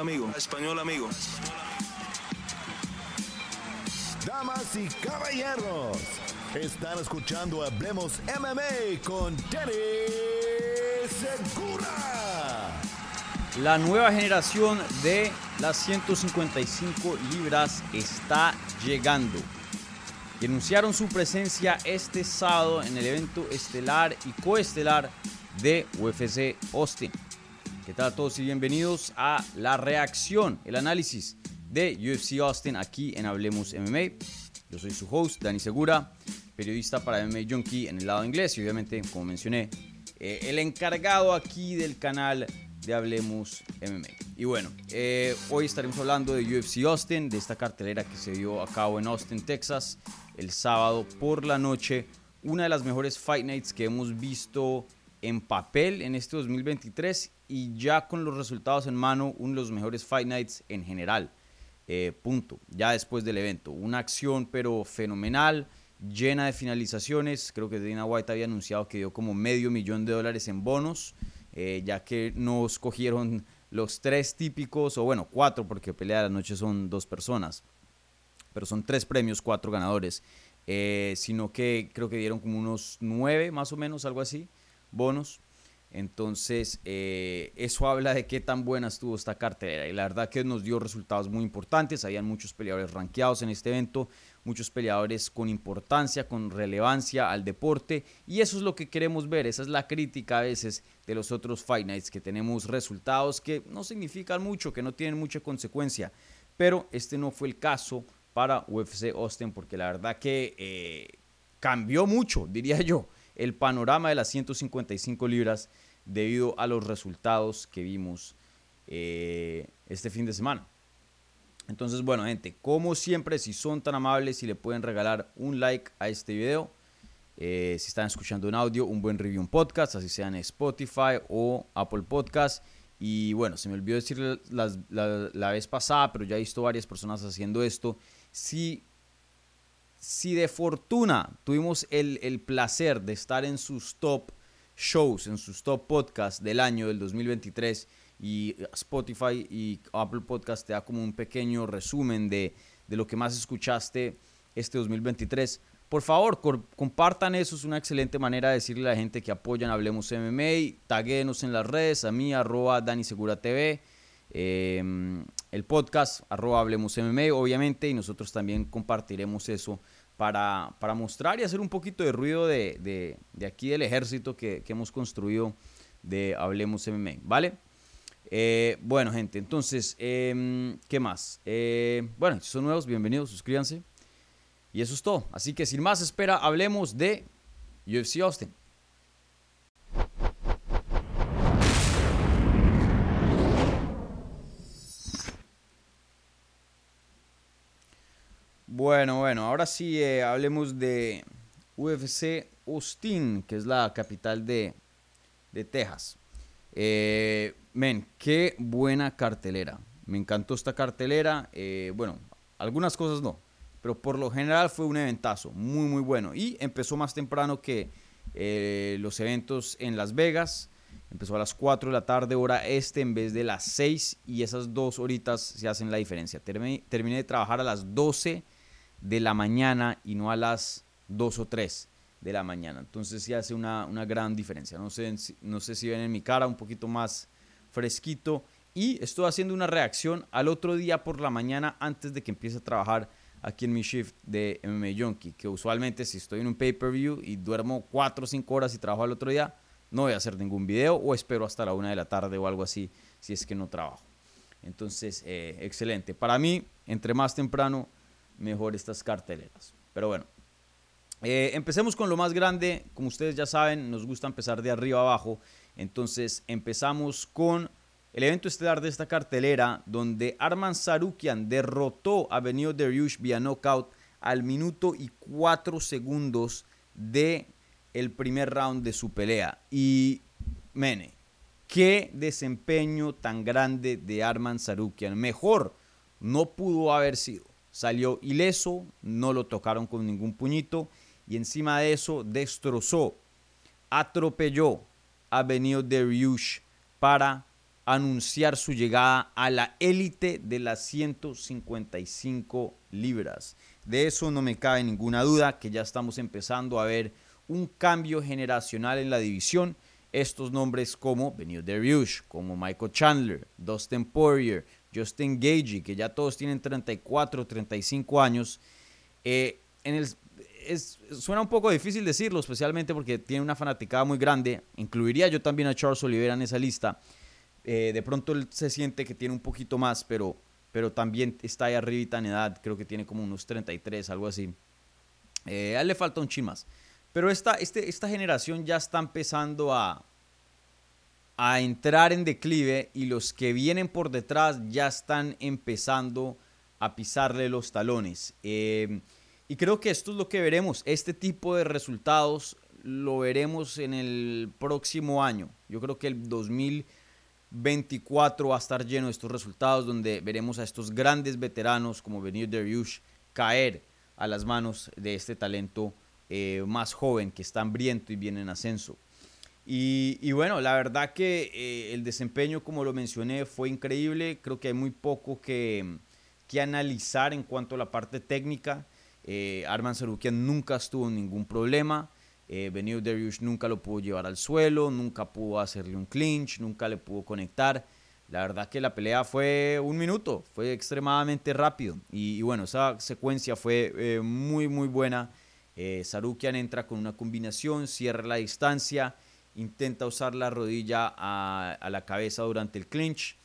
amigo. Español amigo. Damas y caballeros, están escuchando Hablemos MMA con Danny Segura. La nueva generación de las 155 libras está llegando. Y anunciaron su presencia este sábado en el evento estelar y coestelar de UFC Austin. ¿Qué tal a todos y bienvenidos a la reacción, el análisis de UFC Austin aquí en Hablemos MMA. Yo soy su host, Dani Segura, periodista para MMA Junkie en el lado inglés y obviamente, como mencioné, eh, el encargado aquí del canal de Hablemos MMA. Y bueno, eh, hoy estaremos hablando de UFC Austin, de esta cartelera que se dio a cabo en Austin, Texas, el sábado por la noche. Una de las mejores Fight Nights que hemos visto en papel en este 2023 y ya con los resultados en mano, uno de los mejores Fight Nights en general. Eh, punto, ya después del evento. Una acción pero fenomenal, llena de finalizaciones. Creo que Dana White había anunciado que dio como medio millón de dólares en bonos, eh, ya que no escogieron los tres típicos, o bueno, cuatro, porque pelea de la noche son dos personas, pero son tres premios, cuatro ganadores, eh, sino que creo que dieron como unos nueve más o menos, algo así, bonos. Entonces, eh, eso habla de qué tan buena estuvo esta cartelera. Y la verdad que nos dio resultados muy importantes. Habían muchos peleadores rankeados en este evento, muchos peleadores con importancia, con relevancia al deporte. Y eso es lo que queremos ver. Esa es la crítica a veces de los otros Fight Nights, que tenemos resultados que no significan mucho, que no tienen mucha consecuencia. Pero este no fue el caso para UFC Austin, porque la verdad que eh, cambió mucho, diría yo el panorama de las 155 libras debido a los resultados que vimos eh, este fin de semana. Entonces, bueno, gente, como siempre, si son tan amables y le pueden regalar un like a este video, eh, si están escuchando un audio, un buen review, un podcast, así sea en Spotify o Apple Podcast. Y bueno, se me olvidó decir la, la, vez pasada, pero ya he visto varias personas haciendo esto. Si si de fortuna tuvimos el, placer de estar en sus top shows, en sus top podcasts del año del 2023 y Spotify y Apple Podcast te da como un pequeño resumen de, lo que más escuchaste este 2023. Por favor, compartan eso, es una excelente manera de decirle a la gente que apoyan Hablemos MMA, taguenos en las redes, a mí, arroba Dani Segura TV, em, el podcast, arroba Hablemos MMA, obviamente, y nosotros también compartiremos eso para, para, mostrar y hacer un poquito de ruido de, de, aquí del ejército que, que, hemos construido de Hablemos MMA, ¿vale? Eh, bueno, gente, entonces, em, ¿qué más? Eh, bueno, si son nuevos, bienvenidos, suscríbanse. Y eso es todo. Así que sin más espera, hablemos de UFC Austin. Bueno, ahora sí eh, hablemos de UFC Austin, que es la capital de, Texas. Eh, qué buena cartelera. Me encantó esta cartelera. Eh, bueno, algunas cosas no, pero por lo general fue un eventazo, muy, muy bueno. Y empezó más temprano que los eventos en Las Vegas. Empezó a las 4 de la tarde, hora este, en vez de las 6. Y esas dos horitas se hacen la diferencia. Terminé, terminé de trabajar a las 12 de la mañana y no a las 2 o 3 de la mañana. Entonces sí hace una, gran diferencia. No sé, no sé si ven en mi cara un poquito más fresquito. Y estoy haciendo una reacción al otro día por la mañana antes de que empiece a trabajar aquí en mi shift de MMA Junkie. Que usualmente si estoy en un pay-per-view y duermo 4 o 5 horas y trabajo al otro día, no voy a hacer ningún video o espero hasta la 1 de la tarde o algo así si es que no trabajo. Entonces, eh, excelente. Para mí, entre más temprano, mejor estas carteleras. Pero bueno, eh, empecemos con lo más grande. Como ustedes ya saben, nos gusta empezar de arriba abajo. Entonces empezamos con el evento estelar de esta cartelera, donde Arman Sarukian derrotó a Benio Dariush vía knockout al minuto y cuatro segundos de el primer round de su pelea. Y, mene, qué desempeño tan grande de Arman Sarukian. Mejor no pudo haber sido salió ileso, no lo tocaron con ningún puñito y encima de eso destrozó, atropelló a Benio Dariush para anunciar su llegada a la élite de las 155 libras. De eso no me cabe ninguna duda, que ya estamos empezando a ver un cambio generacional en la división. Estos nombres como Benio Dariush, como Michael Chandler, Dustin Poirier, Justin Gagey, que ya todos tienen 34, 35 años, eh, en el, suena un poco difícil decirlo, especialmente porque tiene una fanaticada muy grande. Incluiría yo también a Charles Oliveira en esa lista. Eh, de pronto él se siente que tiene un poquito más, pero, pero también está ahí arribita en edad. Creo que tiene como unos 33, algo así. Eh, a él le falta un chin más. Pero esta, este, esta generación ya está empezando a, a entrar en declive y los que vienen por detrás ya están empezando a pisarle los talones. Eh, y creo que esto es lo que veremos. Este tipo de resultados lo veremos en el próximo año. Yo creo que el 2024 va a estar lleno de estos resultados donde veremos a estos grandes veteranos como Benio Dariush caer a las manos de este talento eh, más joven que está hambriento y viene en ascenso. Y, bueno, la verdad que eh, el desempeño, como lo mencioné, fue increíble. Creo que hay muy poco que, que analizar en cuanto a la parte técnica. Eh, Arman Sarukian nunca estuvo en ningún problema. Eh, Benio Dariush nunca lo pudo llevar al suelo, nunca pudo hacerle un clinch, nunca le pudo conectar. La verdad que la pelea fue un minuto, fue extremadamente rápido. Y, bueno, esa secuencia fue eh, muy, muy buena. Eh, Sarukian entra con una combinación, cierra la distancia, intenta usar la rodilla a, la cabeza durante el clinch.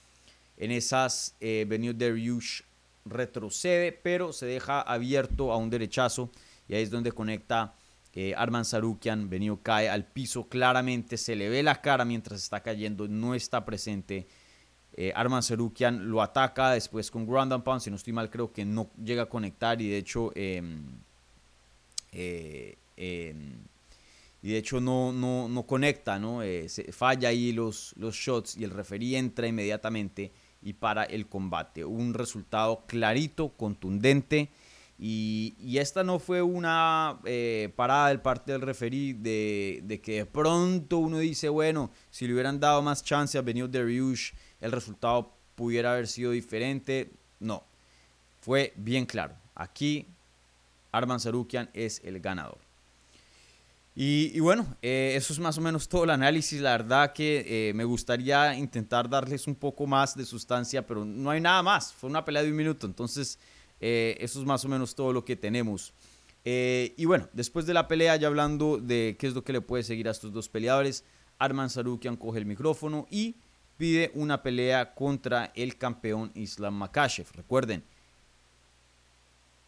En esas, eh, Benio retrocede, pero se deja abierto a un derechazo y ahí es donde conecta eh, Arman Sarukian. Venido cae al piso claramente, se le ve la cara mientras está cayendo, no está presente. Eh, Arman Sarukian lo ataca después con Ground and Pound, si no estoy mal creo que no llega a conectar y de hecho... Em, eh, em, y de hecho no, no, no conecta, ¿no? se falla ahí los, los shots y el referee entra inmediatamente y para el combate. Un resultado clarito, contundente. Y, esta no fue una eh, parada del parte del referí de, que de pronto uno dice, bueno, si le hubieran dado más chance a Benio Dariush, el resultado pudiera haber sido diferente. No, fue bien claro. Aquí Arman Sarukian es el ganador. Y, bueno, eh, eso es más o menos todo el análisis. La verdad que eh, me gustaría intentar darles un poco más de sustancia, pero no hay nada más. Fue una pelea de un minuto, entonces eh, eso es más o menos todo lo que tenemos. y bueno, después de la pelea, ya hablando de qué es lo que le puede seguir a estos dos peleadores, Arman Sarukian coge el micrófono y pide una pelea contra el campeón Islam Makashev. Recuerden,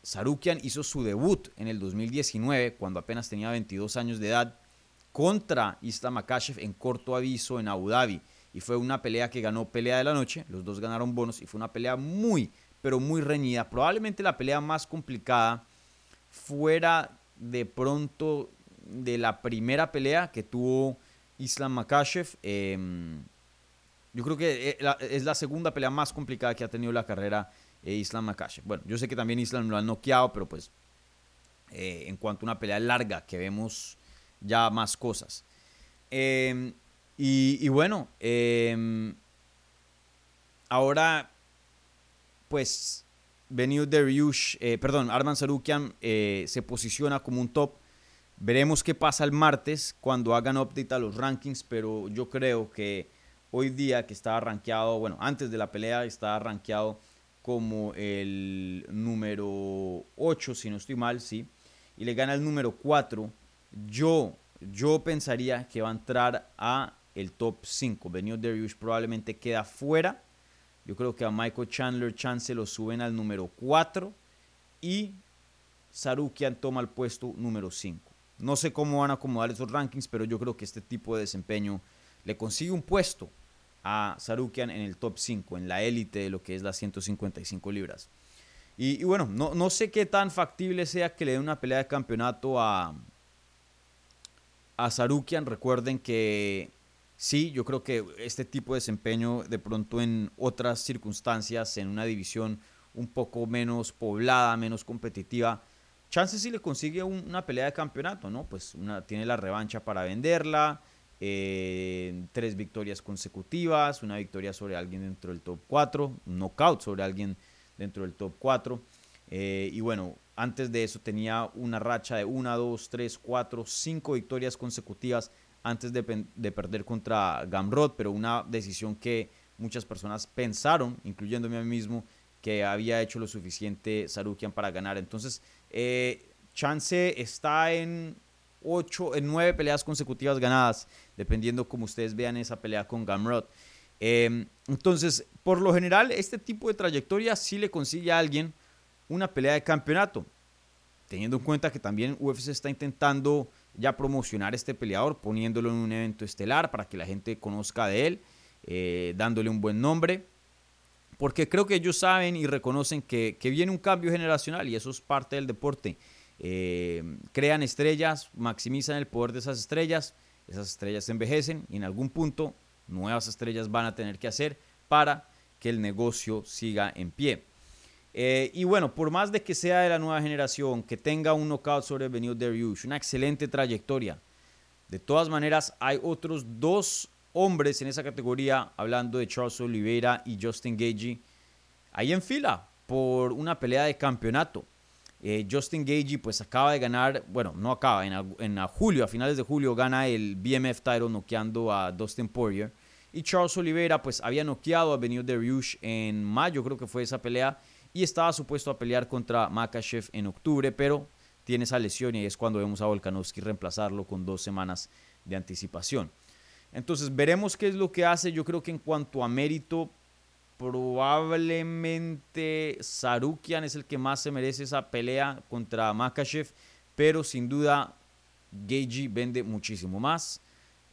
Sarukian hizo su debut en el 2019, cuando apenas tenía 22 años de edad, contra Islam Makashev en corto aviso en Abu Dhabi. Y fue una pelea que ganó pelea de la noche, los dos ganaron bonos y fue una pelea muy, pero muy reñida. Probablemente la pelea más complicada fuera de pronto de la primera pelea que tuvo Islam Makashev. Em, yo creo que eh, es la segunda pelea más complicada que ha tenido la carrera e Islam Makashev. Bueno, yo sé que también Islam lo han noqueado, pero pues eh, en cuanto a una pelea larga, que vemos ya más cosas. Em, y, bueno, em, ahora pues Benio Dariush, eh, perdón, Arman Sarukian eh, se posiciona como un top. Veremos qué pasa el martes cuando hagan update a los rankings, pero yo creo que hoy día que estaba rankeado, bueno, antes de la pelea estaba rankeado como el número 8, si no estoy mal, sí, y le gana el número 4, yo, yo pensaría que va a entrar a el top 5. Benio Dariush probablemente queda fuera. Yo creo que a Michael Chandler Chance lo suben al número 4 y Sarukian toma el puesto número 5. No sé cómo van a acomodar esos rankings, pero yo creo que este tipo de desempeño le consigue un puesto a Sarukian en el top 5, en la élite de lo que es las 155 libras. Y, bueno, no, no, sé qué tan factible sea que le dé una pelea de campeonato a, a Sarukian. Recuerden que sí, yo creo que este tipo de desempeño de pronto en otras circunstancias, en una división un poco menos poblada, menos competitiva, chance si le consigue una pelea de campeonato, ¿no? Pues tiene la revancha para venderla, tres victorias consecutivas, una victoria sobre alguien dentro del top 4, un knockout sobre alguien dentro del top 4. Eh, y bueno, antes de eso tenía una racha de 1, 2, 3, 4, 5 victorias consecutivas antes de, perder contra Gamrot, pero una decisión que muchas personas pensaron, incluyéndome a mí mismo, que había hecho lo suficiente Sarukian para ganar. Entonces, eh, Chance está en 8, en 9 peleas consecutivas ganadas, dependiendo como ustedes vean esa pelea con Gamrot. Em, entonces, por lo general, este tipo de trayectoria sí le consigue a alguien una pelea de campeonato. Teniendo en cuenta que también UFC está intentando ya promocionar este peleador, poniéndolo en un evento estelar para que la gente conozca de él, eh, dándole un buen nombre. Porque creo que ellos saben y reconocen que, viene un cambio generacional y eso es parte del deporte. Eh, crean estrellas, maximizan el poder de esas estrellas, esas estrellas envejecen y en algún punto nuevas estrellas van a tener que hacer para que el negocio siga en pie. Eh, y bueno, por más de que sea de la nueva generación, que tenga un knockout sobre Benio Dariush, una excelente trayectoria, de todas maneras hay otros dos hombres en esa categoría, hablando de Charles Oliveira y Justin Gagey, ahí en fila por una pelea de campeonato. Eh, Justin Gagey pues acaba de ganar, bueno, no acaba, en, julio, a finales de julio gana el BMF title noqueando a Dustin Poirier. Y Charles Oliveira pues había noqueado a Benio Dariush en mayo, creo que fue esa pelea y estaba supuesto a pelear contra Makachev en octubre, pero tiene esa lesión y es cuando vemos a Volkanovski reemplazarlo con dos semanas de anticipación. Entonces veremos qué es lo que hace. Yo creo que en cuanto a mérito, probablemente Sarukian es el que más se merece esa pelea contra Makachev, pero sin duda Geiji vende muchísimo más,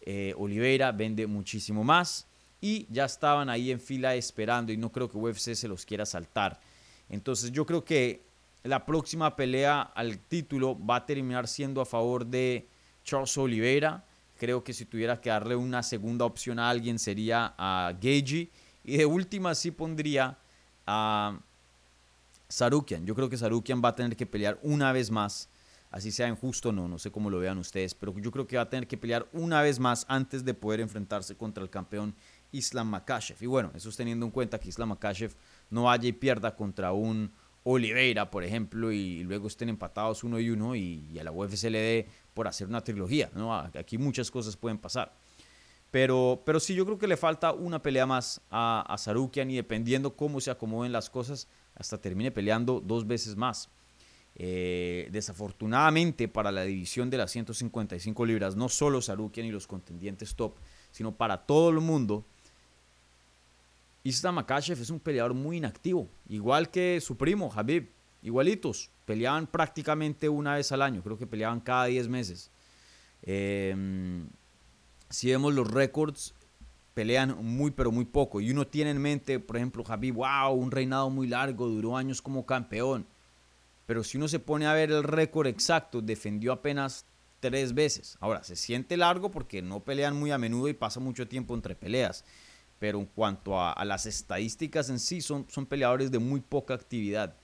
eh, Oliveira vende muchísimo más y ya estaban ahí en fila esperando y no creo que UFC se los quiera saltar. Entonces yo creo que la próxima pelea al título va a terminar siendo a favor de Charles Oliveira. Creo que si tuviera que darle una segunda opción a alguien sería a Gagey. Y de última sí pondría a Sarukian. Yo creo que Sarukian va a tener que pelear una vez más. Así sea injusto o no, no sé cómo lo vean ustedes, pero yo creo que va a tener que pelear una vez más antes de poder enfrentarse contra el campeón Islam Makashev. Y bueno, eso es teniendo en cuenta que Islam Makashev no vaya y pierda contra un Oliveira, por ejemplo, y luego estén empatados uno y uno y, a la UFC le dé por hacer una trilogía. ¿no? Aquí muchas cosas pueden pasar. Pero, pero sí, yo creo que le falta una pelea más a, a Sarukian y dependiendo cómo se acomoden las cosas, hasta termine peleando dos veces más. Eh, desafortunadamente para la división de las 155 libras, no solo Sarukian y los contendientes top, sino para todo el mundo, Islam Makashev es un peleador muy inactivo, igual que su primo, Habib, igualitos. Peleaban prácticamente una vez al año, creo que peleaban cada 10 meses. Em, si vemos los récords, pelean muy pero muy poco. Y uno tiene en mente, por ejemplo, Habib, wow, un reinado muy largo, duró años como campeón. Pero si uno se pone a ver el récord exacto, defendió apenas tres veces. Ahora, se siente largo porque no pelean muy a menudo y pasa mucho tiempo entre peleas pero en cuanto a, las estadísticas en sí, son, son peleadores de muy poca actividad.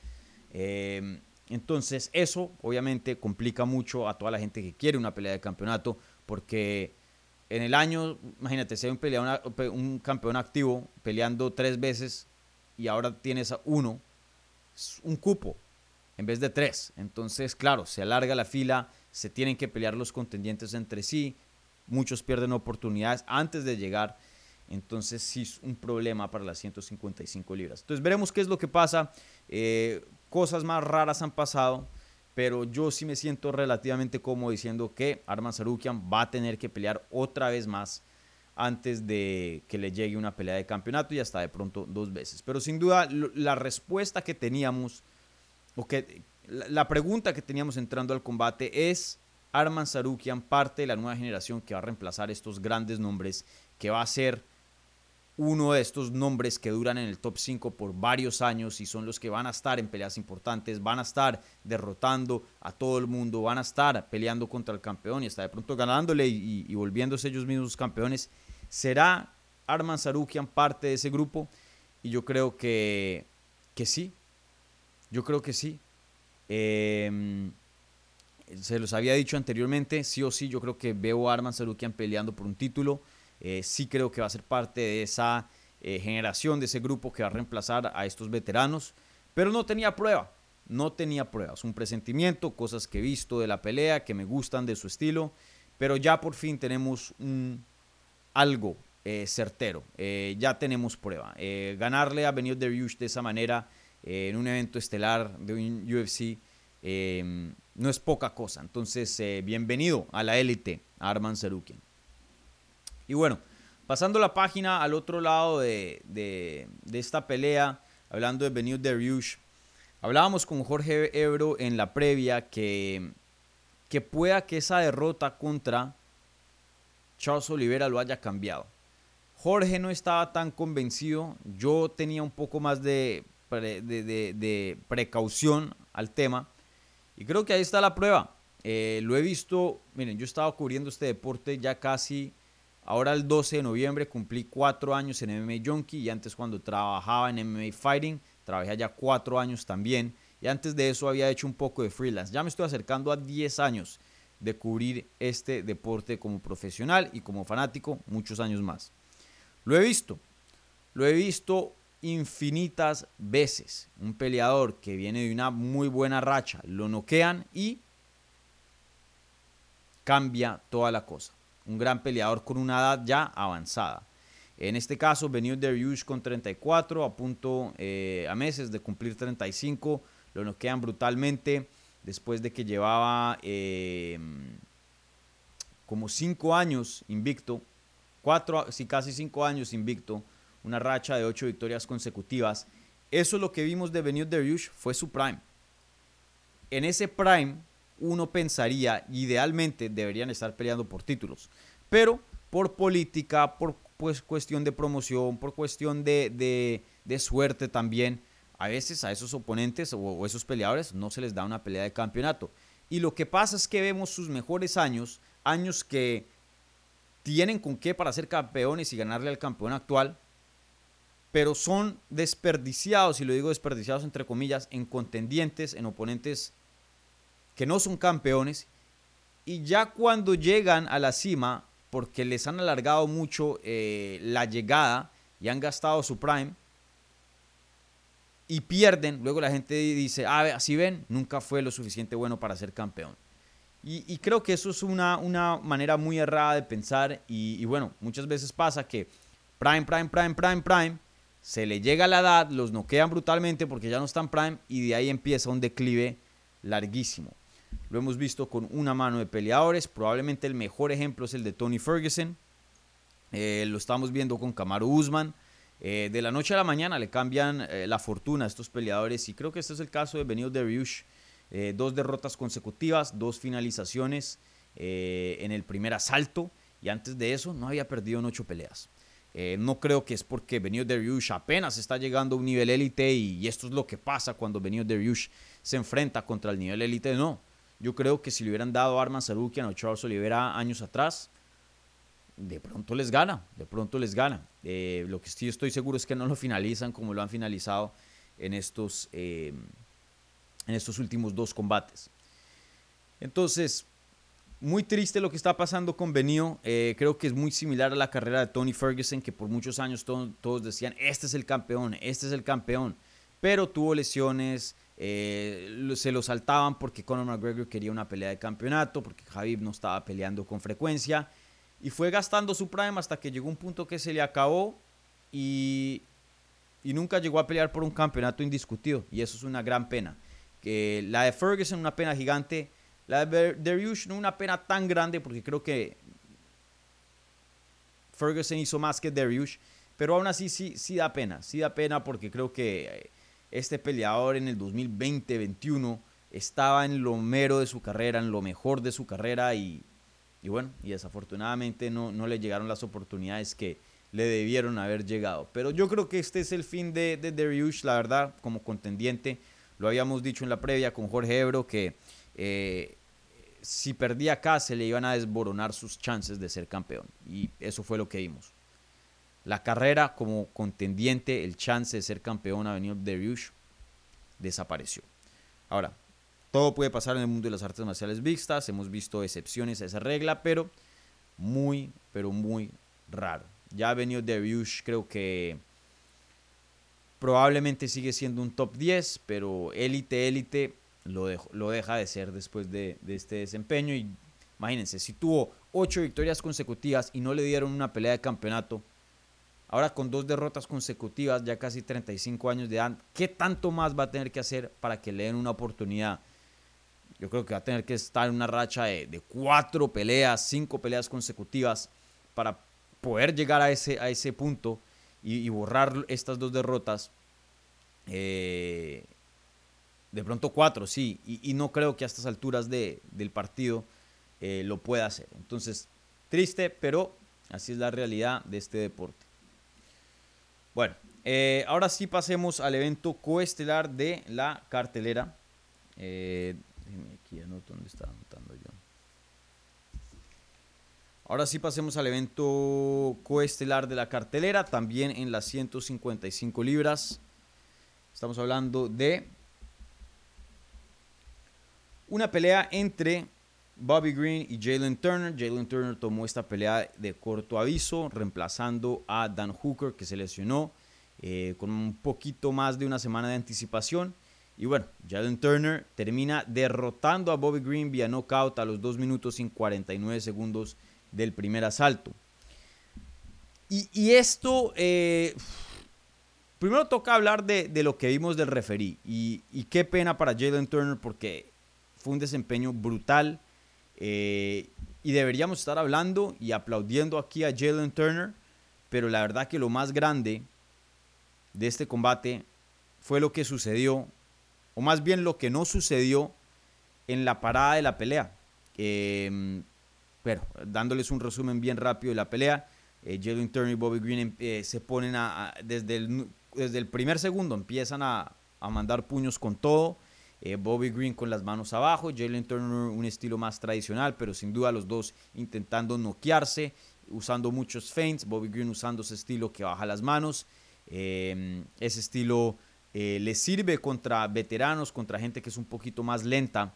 Em, entonces, eso obviamente complica mucho a toda la gente que quiere una pelea de campeonato, porque en el año, imagínate, hay un, un campeón activo peleando tres veces y ahora tienes a uno, un cupo en vez de tres. Entonces, claro, se alarga la fila, se tienen que pelear los contendientes entre sí, muchos pierden oportunidades antes de llegar entonces sí es un problema para las 155 libras. Entonces veremos qué es lo que pasa. Eh, cosas más raras han pasado, pero yo sí me siento relativamente cómodo diciendo que Arman Sarukian va a tener que pelear otra vez más antes de que le llegue una pelea de campeonato y hasta de pronto dos veces. Pero sin duda la respuesta que teníamos, o que la pregunta que teníamos entrando al combate es, Arman Sarukian parte de la nueva generación que va a reemplazar estos grandes nombres, que va a ser uno de estos nombres que duran en el top 5 por varios años y son los que van a estar en peleas importantes, van a estar derrotando a todo el mundo, van a estar peleando contra el campeón y hasta de pronto ganándole y, volviéndose ellos mismos campeones. ¿Será Arman Sarukian parte de ese grupo? Y yo creo que, que sí, yo creo que sí. Em, se los había dicho anteriormente, sí o sí, yo creo que veo a Arman Sarukian peleando por un título. Eh, sí creo que va a ser parte de esa eh, generación, de ese grupo que va a reemplazar a estos veteranos. Pero no tenía prueba, no tenía pruebas. Un presentimiento, cosas que he visto de la pelea, que me gustan de su estilo. Pero ya por fin tenemos algo eh, certero. ya tenemos prueba. ganarle a Benio Dariush de esa manera en un evento estelar de un UFC no es poca cosa. Entonces, bienvenido a la élite, Arman Sarukian. Y bueno, pasando la página al otro lado de, esta pelea, hablando de Benio Dariush, hablábamos con Jorge Ebro en la previa que, que pueda que esa derrota contra Charles Oliveira lo haya cambiado. Jorge no estaba tan convencido, yo tenía un poco más de, de, precaución al tema y creo que ahí está la prueba. Eh, lo he visto, miren, yo estaba cubriendo este deporte ya casi Ahora el 12 de noviembre cumplí cuatro años en MMA Junkie y antes cuando trabajaba en MMA Fighting, trabajé allá cuatro años también y antes de eso había hecho un poco de freelance. Ya me estoy acercando a 10 años de cubrir este deporte como profesional y como fanático, muchos años más. Lo he visto, lo he visto infinitas veces. Un peleador que viene de una muy buena racha, lo noquean y cambia toda la cosa un gran peleador con una edad ya avanzada. En este caso, Benio Dariush con 34, a punto eh, a meses de cumplir 35, lo noquean brutalmente después de que llevaba em, como 5 años invicto, 4, sí, casi 5 años invicto, una racha de 8 victorias consecutivas. Eso es lo que vimos de Benio Dariush, fue su prime. En ese prime, uno pensaría, idealmente deberían estar peleando por títulos, pero por política, por pues, cuestión de promoción, por cuestión de, suerte también, a veces a esos oponentes o, esos peleadores no se les da una pelea de campeonato. Y lo que pasa es que vemos sus mejores años, años que tienen con qué para ser campeones y ganarle al campeón actual, pero son desperdiciados, y lo digo desperdiciados entre comillas, en contendientes, en oponentes que no son campeones y ya cuando llegan a la cima, porque les han alargado mucho eh, la llegada y han gastado su prime, y pierden, luego la gente dice, ah, así ven, nunca fue lo suficiente bueno para ser campeón. Y, creo que eso es una, una, manera muy errada de pensar y, y bueno, muchas veces pasa que prime, prime, prime, prime, prime, se le llega la edad, los noquean brutalmente porque ya no están prime y de ahí empieza un declive larguísimo. Lo hemos visto con una mano de peleadores. Probablemente el mejor ejemplo es el de Tony Ferguson. Eh, lo estamos viendo con Kamaru Usman. Eh, de la noche a la mañana le cambian eh, la fortuna a estos peleadores y creo que este es el caso de Benio Dariush. dos derrotas consecutivas, dos finalizaciones en el primer asalto y antes de eso no había perdido en ocho peleas. no creo que es porque Benio Dariush apenas está llegando a un nivel élite y, esto es lo que pasa cuando Benio Dariush se enfrenta contra el nivel élite. No, yo creo que si le hubieran dado armas a Sarukian o Charles Oliveira años atrás, de pronto les gana, de pronto les gana. Eh, lo que sí estoy seguro es que no lo finalizan como lo han finalizado en estos, eh, en estos últimos dos combates. Entonces, muy triste lo que está pasando con Benio. Eh, creo que es muy similar a la carrera de Tony Ferguson, que por muchos años todos decían, este es el campeón, este es el campeón. Pero tuvo lesiones, eh, se lo saltaban porque Conor McGregor quería una pelea de campeonato, porque Javib no estaba peleando con frecuencia. Y fue gastando su prime hasta que llegó un punto que se le acabó y, y nunca llegó a pelear por un campeonato indiscutido. Y eso es una gran pena. Que la de Ferguson, una pena gigante. La de Dariush, no una pena tan grande porque creo que Ferguson hizo más que Dariush. Pero aún así sí, sí da pena. Sí da pena porque creo que eh, este peleador en el 2020-21 estaba en lo mero de su carrera, en lo mejor de su carrera y, bueno, y desafortunadamente no, no, le llegaron las oportunidades que le debieron haber llegado. Pero yo creo que este es el fin de, de Dariush, la verdad, como contendiente. Lo habíamos dicho en la previa con Jorge Ebro que eh, si perdía acá se le iban a desboronar sus chances de ser campeón. Y eso fue lo que vimos. La carrera como contendiente, el chance de ser campeón a de Dariush desapareció. Ahora, todo puede pasar en el mundo de las artes marciales mixtas. Hemos visto excepciones a esa regla, pero muy, pero muy raro. Ya ha venido Dariush, creo que probablemente sigue siendo un top 10, pero élite, élite lo, lo deja de ser después de, de este desempeño. Y imagínense, si tuvo 8 victorias consecutivas y no le dieron una pelea de campeonato, ahora con dos derrotas consecutivas, ya casi 35 años de edad, ¿qué tanto más va a tener que hacer para que le den una oportunidad? Yo creo que va a tener que estar en una racha de, cuatro peleas, cinco peleas consecutivas para poder llegar a ese, a ese punto y, borrar estas dos derrotas. Eh, de pronto cuatro, sí, y, no creo que a estas alturas de, del partido eh, lo pueda hacer. Entonces, triste, pero así es la realidad de este deporte. Bueno, eh, ahora sí pasemos al evento coestelar de la cartelera. Aquí anoto dónde estaba anotando yo. Ahora sí pasemos al evento coestelar de la cartelera, también en las 155 libras. Estamos hablando de una pelea entre Bobby Green y Jalen Turner. Jalen Turner tomó esta pelea de corto aviso, reemplazando a Dan Hooker, que se lesionó eh, con un poquito más de una semana de anticipación. Y bueno, Jalen Turner termina derrotando a Bobby Green vía knockout a los 2 minutos y 49 segundos del primer asalto. Y, esto, eh, primero toca hablar de, lo que vimos del referí. Y, qué pena para Jalen Turner porque fue un desempeño brutal. Eh, y deberíamos estar hablando y aplaudiendo aquí a Jalen Turner. Pero la verdad que lo más grande de este combate fue lo que sucedió o más bien lo que no sucedió en la parada de la pelea. Eh, pero dándoles un resumen bien rápido de la pelea, eh, Jalen Turner y Bobby Green eh, se ponen a, desde, el, desde el primer segundo, empiezan a, mandar puños con todo. Eh, Bobby Green con las manos abajo, Jalen Turner un estilo más tradicional, pero sin duda los dos intentando noquearse, usando muchos feints, Bobby Green usando ese estilo que baja las manos, ese estilo eh, le sirve contra veteranos, contra gente que es un poquito más lenta.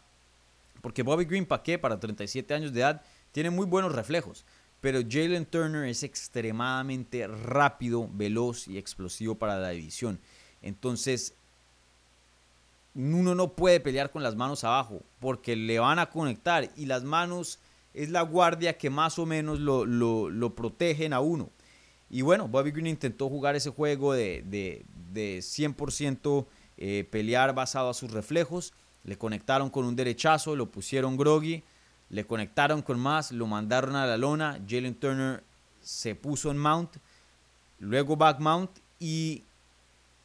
Porque Bobby Green, ¿para qué? Para 37 años de edad, tiene muy buenos reflejos. Pero Jalen Turner es extremadamente rápido, veloz y explosivo para la división. Entonces, uno no puede pelear con las manos abajo porque le van a conectar y las manos es la guardia que más o menos lo, lo protegen a uno. Y bueno, Bobby Green intentó jugar ese juego de, de 100% eh, pelear basado a sus reflejos. Le conectaron con un derechazo, lo pusieron groggy, le conectaron con más, lo mandaron a la lona. Jalen Turner se puso en mount, luego back mount y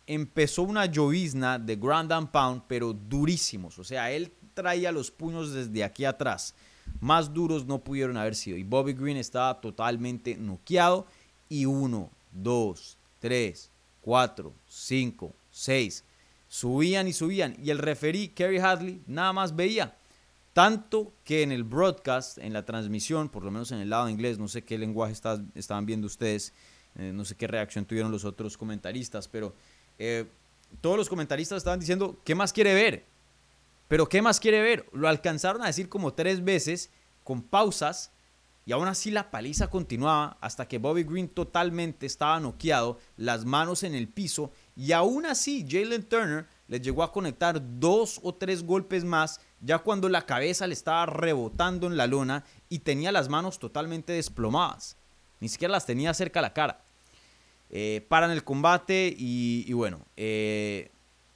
empezó una llovizna de ground and pound, pero durísimos. O sea, él traía los puños desde aquí atrás. Más duros no pudieron haber sido. Y Bobby Green estaba totalmente noqueado. Y uno, dos, tres, 4, 5, 6. Subían y subían. Y el referí, Kerry Hadley, nada más veía. Tanto que en el broadcast, en la transmisión, por lo menos en el lado inglés, no sé qué lenguaje estaban viendo ustedes, eh, no sé qué reacción tuvieron los otros comentaristas, pero eh, todos los comentaristas estaban diciendo, ¿qué más quiere ver? Pero ¿qué más quiere ver? Lo alcanzaron a decir como tres veces, con pausas, y aún así la paliza continuaba hasta que Bobby Green totalmente estaba noqueado, las manos en el piso, y aún así Jalen Turner le llegó a conectar dos o tres golpes más, ya cuando la cabeza le estaba rebotando en la lona y tenía las manos totalmente desplomadas. Ni siquiera las tenía cerca la cara. Eh, paran el combate y, bueno, eh,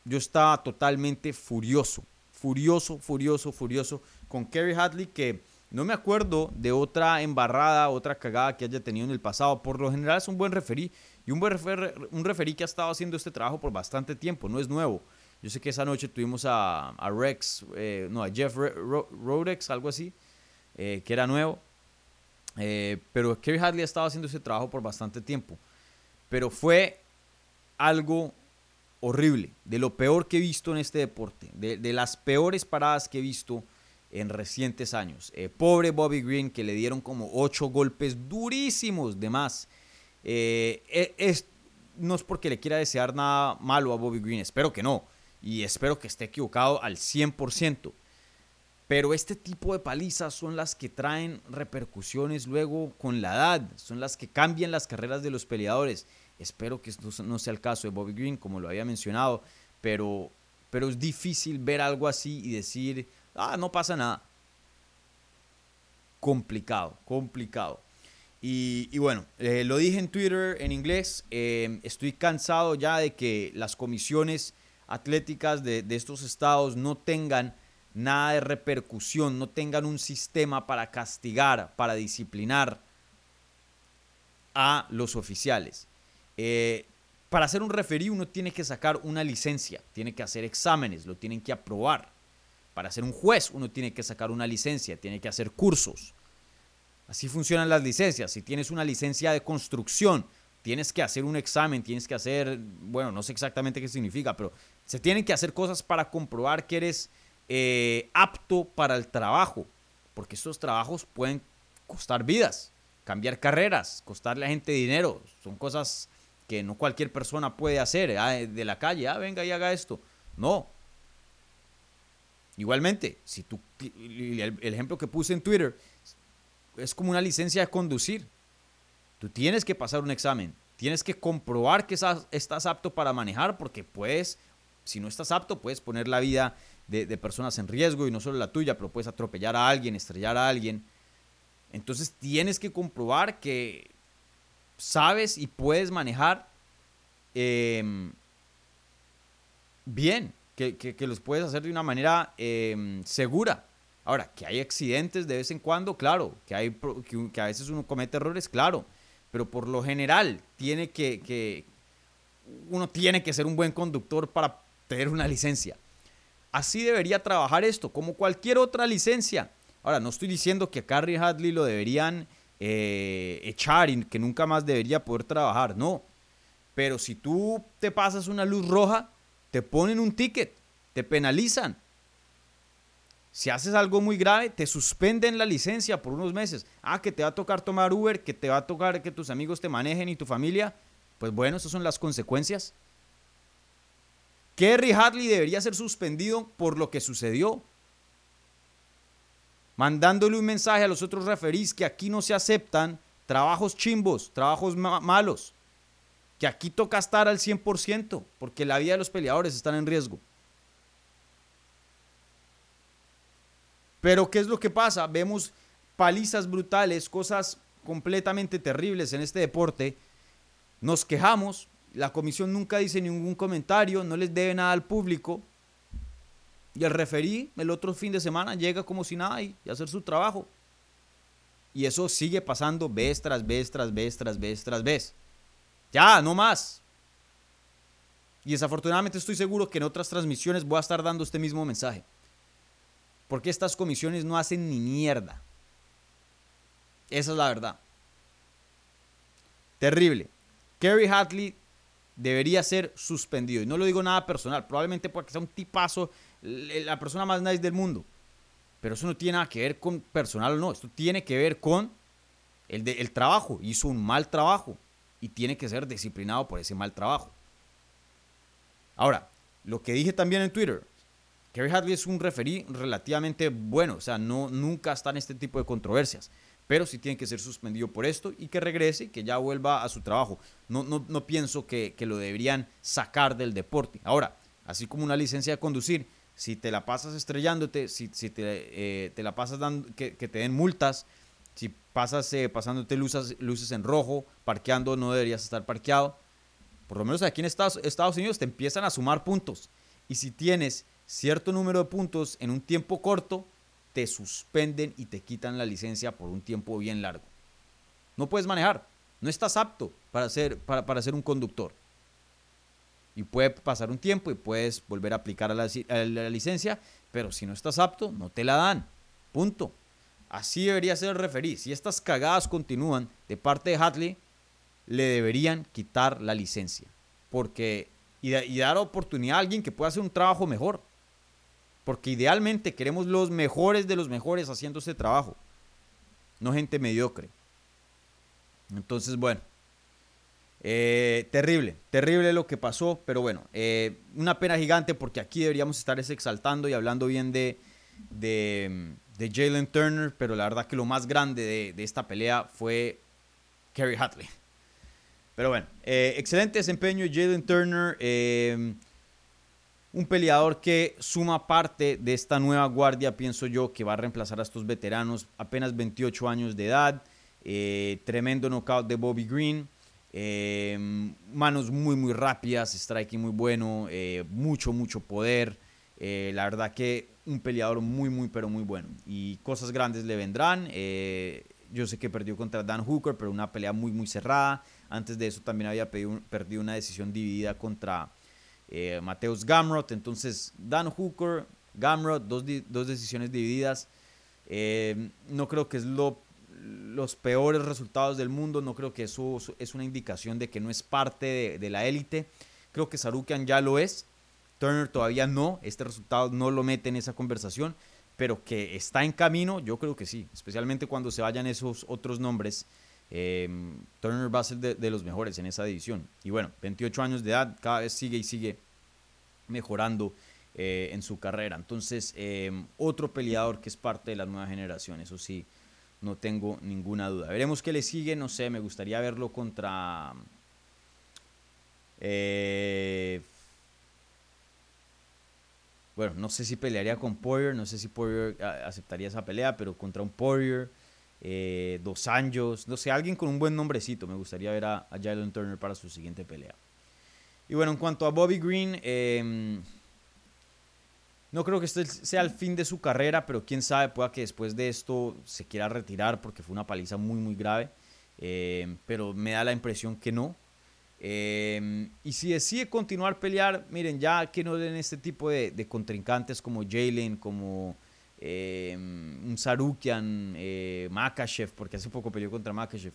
yo estaba totalmente furioso, furioso, furioso, furioso con Kerry Hadley que no me acuerdo de otra embarrada, otra cagada que haya tenido en el pasado. Por lo general es un buen referí y un buen referí, un referí que ha estado haciendo este trabajo por bastante tiempo, no es nuevo. Yo sé que esa noche tuvimos a, Rex, eh, no, a Jeff Rodex, algo así, eh, que era nuevo. Pero Kerry Hadley ha estado haciendo ese trabajo por bastante tiempo. Pero fue algo horrible, de lo peor que he visto en este deporte, de, de las peores paradas que he visto en recientes años. Eh, pobre Bobby Green que le dieron como ocho golpes durísimos de más. Eh, e, es, no es porque le quiera desear nada malo a Bobby Green, espero que no. Y espero que esté equivocado al 100%. Pero este tipo de palizas son las que traen repercusiones luego con la edad, son las que cambian las carreras de los peleadores. Espero que esto no sea el caso de Bobby Green, como lo había mencionado, pero, pero es difícil ver algo así y decir, ah, no pasa nada. Complicado, complicado. Y, bueno, eh, lo dije en Twitter en inglés, eh, estoy cansado ya de que las comisiones atléticas de, de estos estados no tengan nada de repercusión, no tengan un sistema para castigar, para disciplinar a los oficiales. Eh, para ser un referí uno tiene que sacar una licencia, tiene que hacer exámenes, lo tienen que aprobar. Para ser un juez uno tiene que sacar una licencia, tiene que hacer cursos. Así funcionan las licencias. Si tienes una licencia de construcción, tienes que hacer un examen, tienes que hacer, bueno, no sé exactamente qué significa, pero se tienen que hacer cosas para comprobar que eres eh, apto para el trabajo, porque estos trabajos pueden costar vidas, cambiar carreras, costarle a gente dinero, son cosas que no cualquier persona puede hacer ah, de la calle, ah, venga y haga esto. No. Igualmente, si tú, el, ejemplo que puse en Twitter es como una licencia de conducir. Tú tienes que pasar un examen, tienes que comprobar que estás apto para manejar porque puedes, si no estás apto, puedes poner la vida de, de, personas en riesgo y no solo la tuya, pero puedes atropellar a alguien, estrellar a alguien. Entonces tienes que comprobar que sabes y puedes manejar em, bien, que, los puedes hacer de una manera em, segura. Ahora, que hay accidentes de vez en cuando, claro, que, hay, que, a veces uno comete errores, claro, pero por lo general tiene que, que, uno tiene que ser un buen conductor para tener una licencia. Así debería trabajar esto, como cualquier otra licencia. Ahora, no estoy diciendo que a Carrie Hadley lo deberían eh, echar y que nunca más debería poder trabajar, no. Pero si tú te pasas una luz roja, te ponen un ticket, te penalizan. Si haces algo muy grave, te suspenden la licencia por unos meses. Ah, que te va a tocar tomar Uber, que te va a tocar que tus amigos te manejen y tu familia. Pues bueno, esas son las consecuencias. Kerry Hadley debería ser suspendido por lo que sucedió mandándole un mensaje a los otros referís que aquí no se aceptan trabajos chimbos, trabajos malos, que aquí toca estar al 100% porque la vida de los peleadores está en riesgo. Pero ¿qué es lo que pasa? Vemos palizas brutales, cosas completamente terribles en este deporte. Nos quejamos, la comisión nunca dice ningún comentario, no les debe nada al público. Y el referí el otro fin de semana llega como si nada y, a hacer su trabajo. Y eso sigue pasando vez tras vez, tras vez, tras vez, tras vez. Ya, no más. Y desafortunadamente estoy seguro que en otras transmisiones voy a estar dando este mismo mensaje. Porque estas comisiones no hacen ni mierda. Esa es la verdad. Terrible. Kerry Hatley debería ser suspendido. Y no lo digo nada personal, probablemente porque sea un tipazo la persona más nice del mundo. Pero eso no tiene nada que ver con personal o no. Esto tiene que ver con el, el trabajo. Hizo un mal trabajo y tiene que ser disciplinado por ese mal trabajo. Ahora, lo que dije también en Twitter, Kerry Hadley es un referí relativamente bueno, o sea, no, nunca está en este tipo de controversias, pero sí tiene que ser suspendido por esto y que regrese, que ya vuelva a su trabajo. No, no, no pienso que, que, lo deberían sacar del deporte. Ahora, así como una licencia de conducir, si te la pasas estrellándote, si, si te, eh, te, la pasas dando, que, te den multas, si pasas eh, pasándote luces, luces en rojo, parqueando, no deberías estar parqueado. Por lo menos aquí en Estados, Estados Unidos te empiezan a sumar puntos. Y si tienes cierto número de puntos en un tiempo corto, te suspenden y te quitan la licencia por un tiempo bien largo. No puedes manejar, no estás apto para ser, para, para ser un conductor. Y puede pasar un tiempo y puedes volver a aplicar a la, licencia, pero si no estás apto, no te la dan. Punto. Así debería ser el referí. Si estas cagadas continúan de parte de Hatley, le deberían quitar la licencia. Porque, y, y dar oportunidad a alguien que pueda hacer un trabajo mejor. Porque idealmente queremos los mejores de los mejores haciendo ese trabajo. No gente mediocre. Entonces, bueno, eh, terrible, terrible lo que pasó, pero bueno, eh, una pena gigante porque aquí deberíamos estar exaltando y hablando bien de, de, de Jalen Turner, pero la verdad que lo más grande de, esta pelea fue Kerry Hatley. Pero bueno, eh, excelente desempeño Jalen Turner. Un peleador que suma parte de esta nueva guardia, pienso yo, que va a reemplazar a estos veteranos, apenas 28 años de edad, tremendo knockout de Bobby Green, manos muy, muy rápidas, striking muy bueno, mucho, mucho poder. la verdad que un peleador muy, muy, pero muy bueno. Y cosas grandes le vendrán. yo sé que perdió contra Dan Hooker, pero una pelea muy, muy cerrada. Antes de eso también había perdido una decisión dividida contra eh, Mateus Gamrot. Entonces, Dan Hooker, Gamrot, dos, decisiones divididas. Eh, no creo que es lo, los peores resultados del mundo. No creo que eso es una indicación de que no es parte de, la élite. Creo que Sarukian ya lo es. Turner todavía no. Este resultado no lo mete en esa conversación. Pero que está en camino, yo creo que sí. Especialmente cuando se vayan esos otros nombres eh, Turner va a ser de, los mejores en esa división. Y bueno, 28 años de edad, cada vez sigue y sigue mejorando eh, en su carrera. Entonces, em, otro peleador que es parte de la nueva generación, eso sí, no tengo ninguna duda. Veremos qué le sigue, no sé, me gustaría verlo contra... Eh, bueno, no sé si pelearía con Poirier, no sé si Poirier aceptaría esa pelea, pero contra un Poirier eh, Dos Anjos, no sé, alguien con un buen nombrecito. Me gustaría ver a, Jalen Turner para su siguiente pelea. Y bueno, en cuanto a Bobby Green, em, no creo que este sea el fin de su carrera, pero quién sabe, pueda que después de esto se quiera retirar porque fue una paliza muy, muy grave. Em, pero me da la impresión que no. Em, y si decide continuar pelear, miren, ya que no den este tipo de, contrincantes como Jalen, como eh, un Sarukian, eh, Makachev, porque hace poco peleó contra Makachev,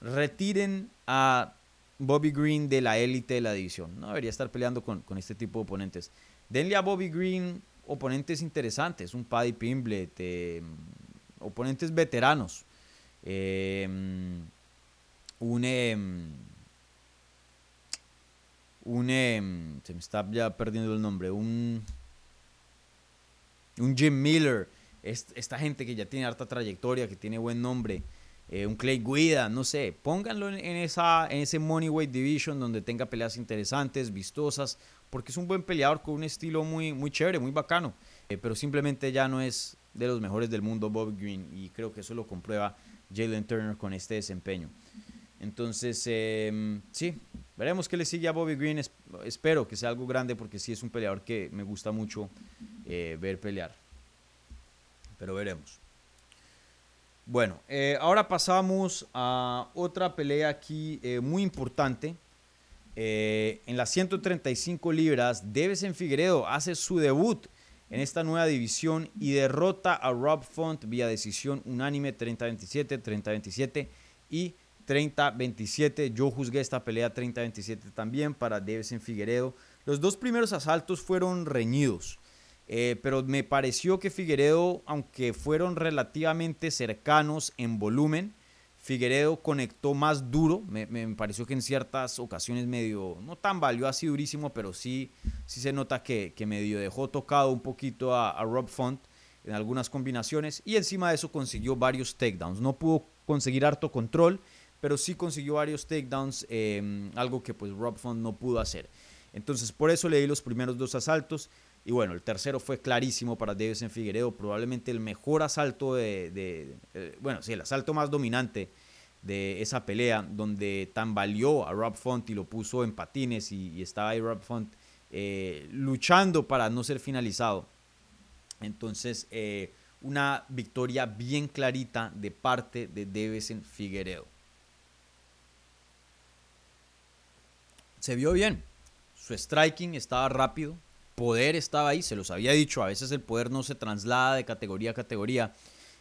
retiren a Bobby Green de la élite de la división. No debería estar peleando con, este tipo de oponentes. Denle a Bobby Green oponentes interesantes, un Paddy Pimblet, eh, oponentes veteranos. Eh, un, un se me está ya perdiendo el nombre, un un Jim Miller, esta gente que ya tiene harta trayectoria, que tiene buen nombre, eh, un Clay Guida, no sé, pónganlo en, esa, en ese Moneyweight Division donde tenga peleas interesantes, vistosas, porque es un buen peleador con un estilo muy, muy chévere, muy bacano, eh, pero simplemente ya no es de los mejores del mundo Bob Green y creo que eso lo comprueba Jalen Turner con este desempeño. Entonces, em, sí, veremos qué le sigue a Bobby Green. espero que sea algo grande porque sí es un peleador que me gusta mucho eh, ver pelear. Pero veremos. Bueno, eh, ahora pasamos a otra pelea aquí eh, muy importante. En las 135 libras, en Figueredo hace su debut en esta nueva división y derrota a Rob Font vía decisión unánime 30-27, 30-27 y 30-27. Yo juzgué esta pelea 30-27 también para en Figueredo. Los dos primeros asaltos fueron reñidos. Eh, pero me pareció que Figueredo, aunque fueron relativamente cercanos en volumen, Figueredo conectó más duro. Me, pareció que en ciertas ocasiones medio, no tan valió así durísimo, pero sí, sí se nota que, que medio dejó tocado un poquito a, Rob Font en algunas combinaciones. Y encima de eso consiguió varios takedowns. No pudo conseguir harto control, pero sí consiguió varios takedowns, eh, algo que pues Rob Font no pudo hacer. Entonces por eso le di los primeros dos asaltos. Y bueno, el tercero fue clarísimo para en Figueredo, probablemente el mejor asalto de, eh, bueno, sí, el asalto más dominante de esa pelea, donde tambaleó a Rob Font y lo puso en patines y, estaba ahí Rob Font eh, luchando para no ser finalizado. Entonces, eh, una victoria bien clarita de parte de en Figueredo. Se vio bien, su striking estaba rápido, poder estaba ahí, se los había dicho, a veces el poder no se traslada de categoría a categoría,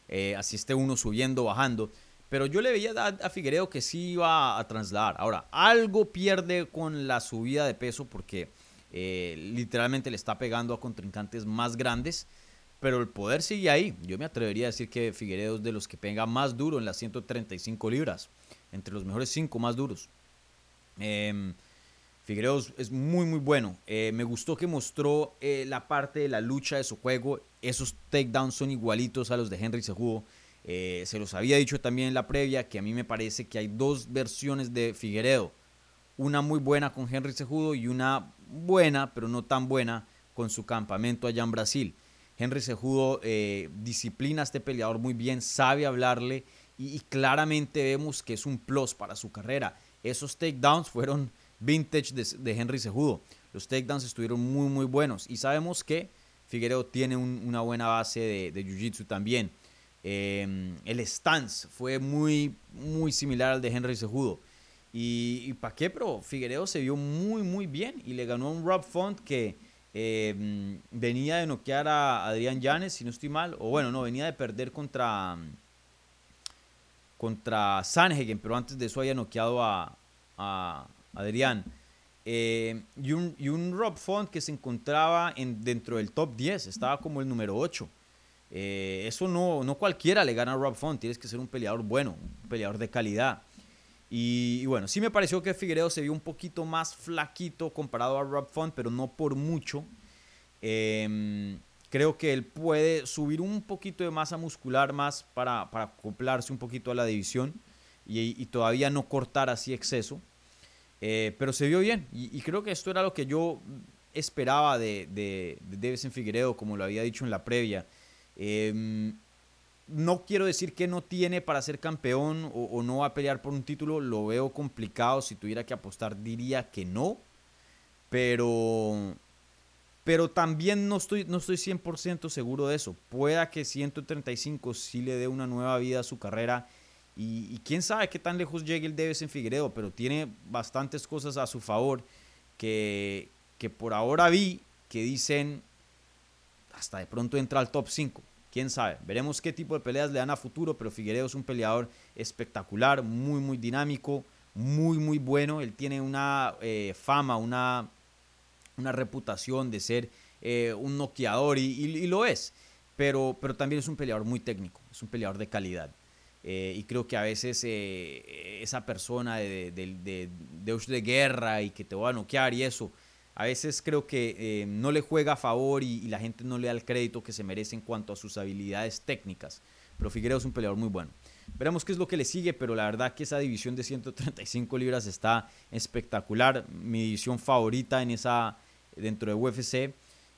eh, así esté uno subiendo, bajando, pero yo le veía a, Figueredo que sí iba a trasladar. Ahora, algo pierde con la subida de peso porque eh, literalmente le está pegando a contrincantes más grandes, pero el poder sigue ahí. Yo me atrevería a decir que Figueredo es de los que pega más duro en las 135 libras, entre los mejores 5 más duros. Eh, Figueredo es muy, muy bueno. Eh, me gustó que mostró eh, la parte de la lucha de su juego. Esos takedowns son igualitos a los de Henry Sejudo. Eh, se los había dicho también en la previa que a mí me parece que hay dos versiones de Figueredo. Una muy buena con Henry Sejudo y una buena, pero no tan buena, con su campamento allá en Brasil. Henry Sejudo disciplina a este peleador muy bien, sabe hablarle y claramente vemos que es un plus para su carrera. Esos takedowns fueron vintage de, Henry Sejudo. Los takedowns estuvieron muy, muy buenos. Y sabemos que Figueredo tiene una buena base de, Jiu-Jitsu también. Em, el stance fue muy, muy similar al de Henry Sejudo. Y, para qué, pero Figueredo se vio muy, muy bien y le ganó un Rob Font que em, venía de noquear a Adrián Llanes, si no estoy mal. O bueno, no, venía de perder contra, contra Sanhagen, pero antes de eso había noqueado a, Adrián. Eh, y, un, Rob Font que se encontraba en, dentro del top 10, estaba como el número 8. Eh, eso no, no cualquiera le gana a Rob Font, tienes que ser un peleador bueno, un peleador de calidad. Y, bueno, sí me pareció que Figueredo se vio un poquito más flaquito comparado a Rob Font, pero no por mucho. Em, creo que él puede subir un poquito de masa muscular más para, para acoplarse un poquito a la división y, y todavía no cortar así exceso. Eh, pero se vio bien y, creo que esto era lo que yo esperaba de, de, de Figueredo, como lo había dicho en la previa. Em, no quiero decir que no tiene para ser campeón o, no va a pelear por un título, lo veo complicado. Si tuviera que apostar, diría que no. Pero, pero también no estoy, no estoy 100% seguro de eso. Pueda que 135 sí le dé una nueva vida a su carrera y, quién sabe qué tan lejos llegue el Deves en Figueredo, pero tiene bastantes cosas a su favor que, que por ahora vi que dicen hasta de pronto entra al top 5. Quién sabe, veremos qué tipo de peleas le dan a futuro, pero Figueredo es un peleador espectacular, muy, muy dinámico, muy, muy bueno. Él tiene una eh, fama, una, una reputación de ser eh, un noqueador y, lo es, pero, pero también es un peleador muy técnico, es un peleador de calidad. Eh, y creo que a veces eh, esa persona de, de, de, de, guerra y que te va a noquear y eso, a veces creo que eh, no le juega a favor y, la gente no le da el crédito que se merece en cuanto a sus habilidades técnicas. Pero Figueredo es un peleador muy bueno. Veremos qué es lo que le sigue, pero la verdad que esa división de 135 libras está espectacular. Mi división favorita en esa, dentro de UFC.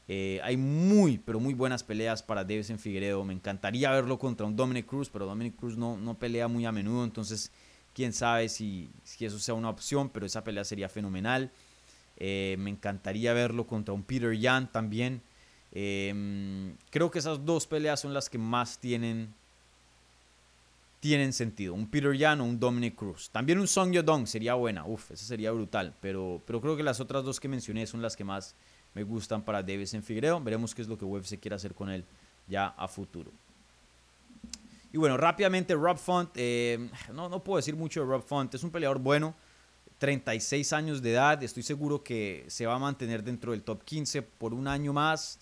Eh, hay muy, pero muy buenas peleas para en Figueredo. Me encantaría verlo contra un Dominic Cruz, pero Dominic Cruz no, no pelea muy a menudo, entonces quién sabe si, si eso sea una opción, pero esa pelea sería fenomenal. Eh, me encantaría verlo contra un Peter Yan también. Em, creo que esas dos peleas son las que más tienen, tienen sentido. Un Peter Yan o un Dominic Cruz. También un Song Yodong sería buena. Uf, esa sería brutal. Pero, pero creo que las otras dos que mencioné son las que más me gustan para Davis en Figueiredo. Veremos qué es lo que UFC quiere hacer con él ya a futuro. Y bueno, rápidamente Rob Font, eh, no, no puedo decir mucho de Rob Font, es un peleador bueno, 36 años de edad, estoy seguro que se va a mantener dentro del top 15 por un año más,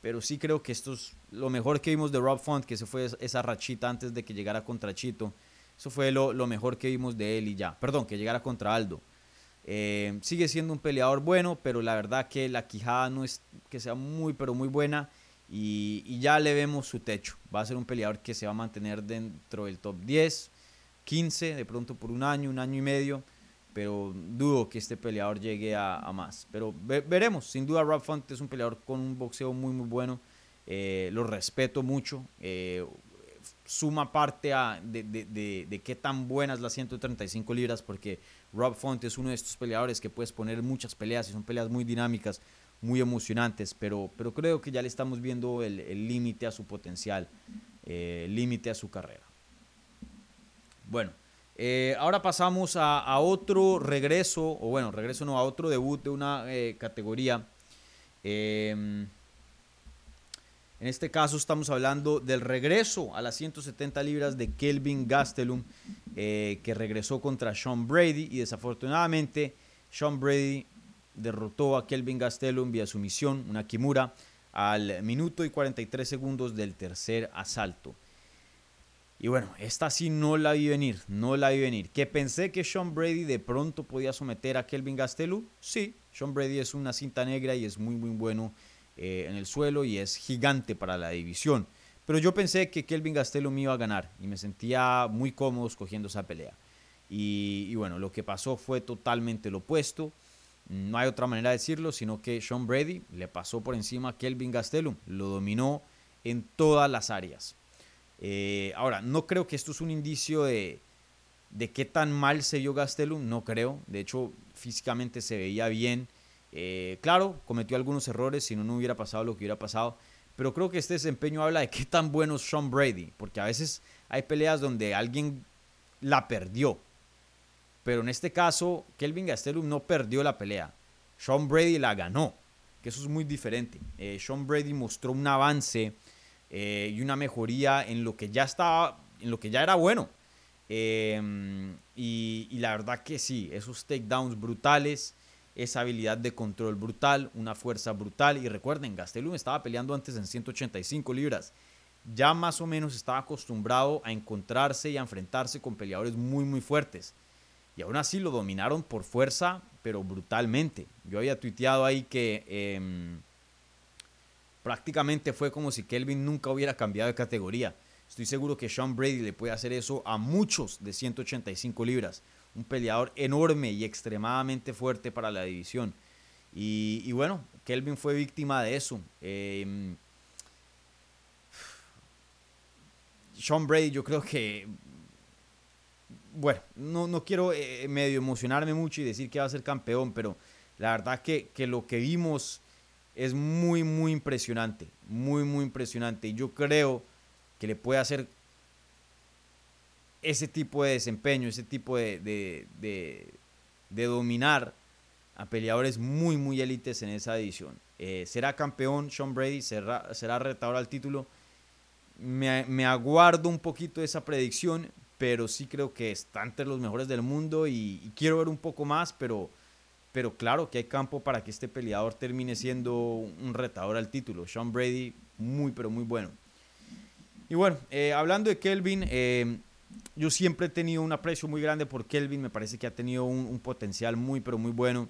pero sí creo que esto es lo mejor que vimos de Rob Font, que se fue esa rachita antes de que llegara contra Chito, eso fue lo, lo mejor que vimos de él y ya, perdón, que llegara contra Aldo. Eh, sigue siendo un peleador bueno, pero la verdad que la quijada no es que sea muy, pero muy buena. Y, ya le vemos su techo. Va a ser un peleador que se va a mantener dentro del top 10, 15, de pronto por un año, un año y medio. Pero dudo que este peleador llegue a, más. Pero veremos. Sin duda, Rob Font es un peleador con un boxeo muy, muy bueno. Eh, lo respeto mucho. Eh, suma parte a de, de, de, qué tan buenas las 135 libras, porque Rob Font es uno de estos peleadores que puedes poner muchas peleas y son peleas muy dinámicas, muy emocionantes, pero, pero creo que ya le estamos viendo el límite a su potencial, eh, límite a su carrera. Bueno, eh, ahora pasamos a, otro regreso, o bueno, regreso no, a otro debut de una eh, categoría. En este caso estamos hablando del regreso a las 170 libras de Kelvin Gastelum, eh, que regresó contra Sean Brady y desafortunadamente Sean Brady derrotó a Kelvin Gastelum vía sumisión, una Kimura, al minuto y 43 segundos del tercer asalto. Y bueno, esta sí no la vi venir, no la vi venir. ¿Que pensé que Sean Brady de pronto podía someter a Kelvin Gastelum? Sí, Sean Brady es una cinta negra y es muy, muy bueno eh, en el suelo y es gigante para la división. Pero yo pensé que Kelvin Gastelum iba a ganar y me sentía muy cómodo escogiendo esa pelea. Y, bueno, lo que pasó fue totalmente lo opuesto. No hay otra manera de decirlo, sino que Sean Brady le pasó por encima a Kelvin Gastelum, lo dominó en todas las áreas. Eh, ahora, no creo que esto es un indicio de, de qué tan mal se vio Gastelum, no creo. De hecho, físicamente se veía bien. Eh, claro, cometió algunos errores, si no, no hubiera pasado lo que hubiera pasado. Pero creo que este desempeño habla de qué tan bueno es Sean Brady, porque a veces hay peleas donde alguien la perdió. Pero en este caso, Kelvin Gastelum no perdió la pelea. Sean Brady la ganó, que eso es muy diferente. Eh, Sean Brady mostró un avance eh, y una mejoría en lo que ya estaba, en lo que ya era bueno. Em, y, la verdad que sí, esos takedowns brutales, esa habilidad de control brutal, una fuerza brutal. Y recuerden, Gastelum estaba peleando antes en 185 libras. Ya más o menos estaba acostumbrado a encontrarse y a enfrentarse con peleadores muy, muy fuertes. Y aún así lo dominaron por fuerza, pero brutalmente. Yo había tuiteado ahí que em, Prácticamente fue como si Kelvin nunca hubiera cambiado de categoría. Estoy seguro que Sean Brady le puede hacer eso a muchos de 185 libras. Un peleador enorme y extremadamente fuerte para la división. Y, bueno, Kelvin fue víctima de eso. Em, Sean Brady yo creo que... Bueno, no, no quiero eh, medio emocionarme mucho y decir que va a ser campeón, pero la verdad que, que lo que vimos es muy, muy impresionante. Muy, muy impresionante. Y yo creo que le puede hacer ese tipo de desempeño, ese tipo de, de, dominar a peleadores muy, muy élites en esa edición. Eh, será campeón Sean Brady, será, será retador al título. Me, me, aguardo un poquito de esa predicción, pero sí creo que está entre los mejores del mundo y, y quiero ver un poco más, pero pero claro que hay campo para que este peleador termine siendo un retador al título. Sean Brady, muy, pero muy bueno. Y bueno, eh, hablando de Kelvin, eh, yo siempre he tenido un aprecio muy grande por Kelvin. Me parece que ha tenido un, potencial muy, pero muy bueno.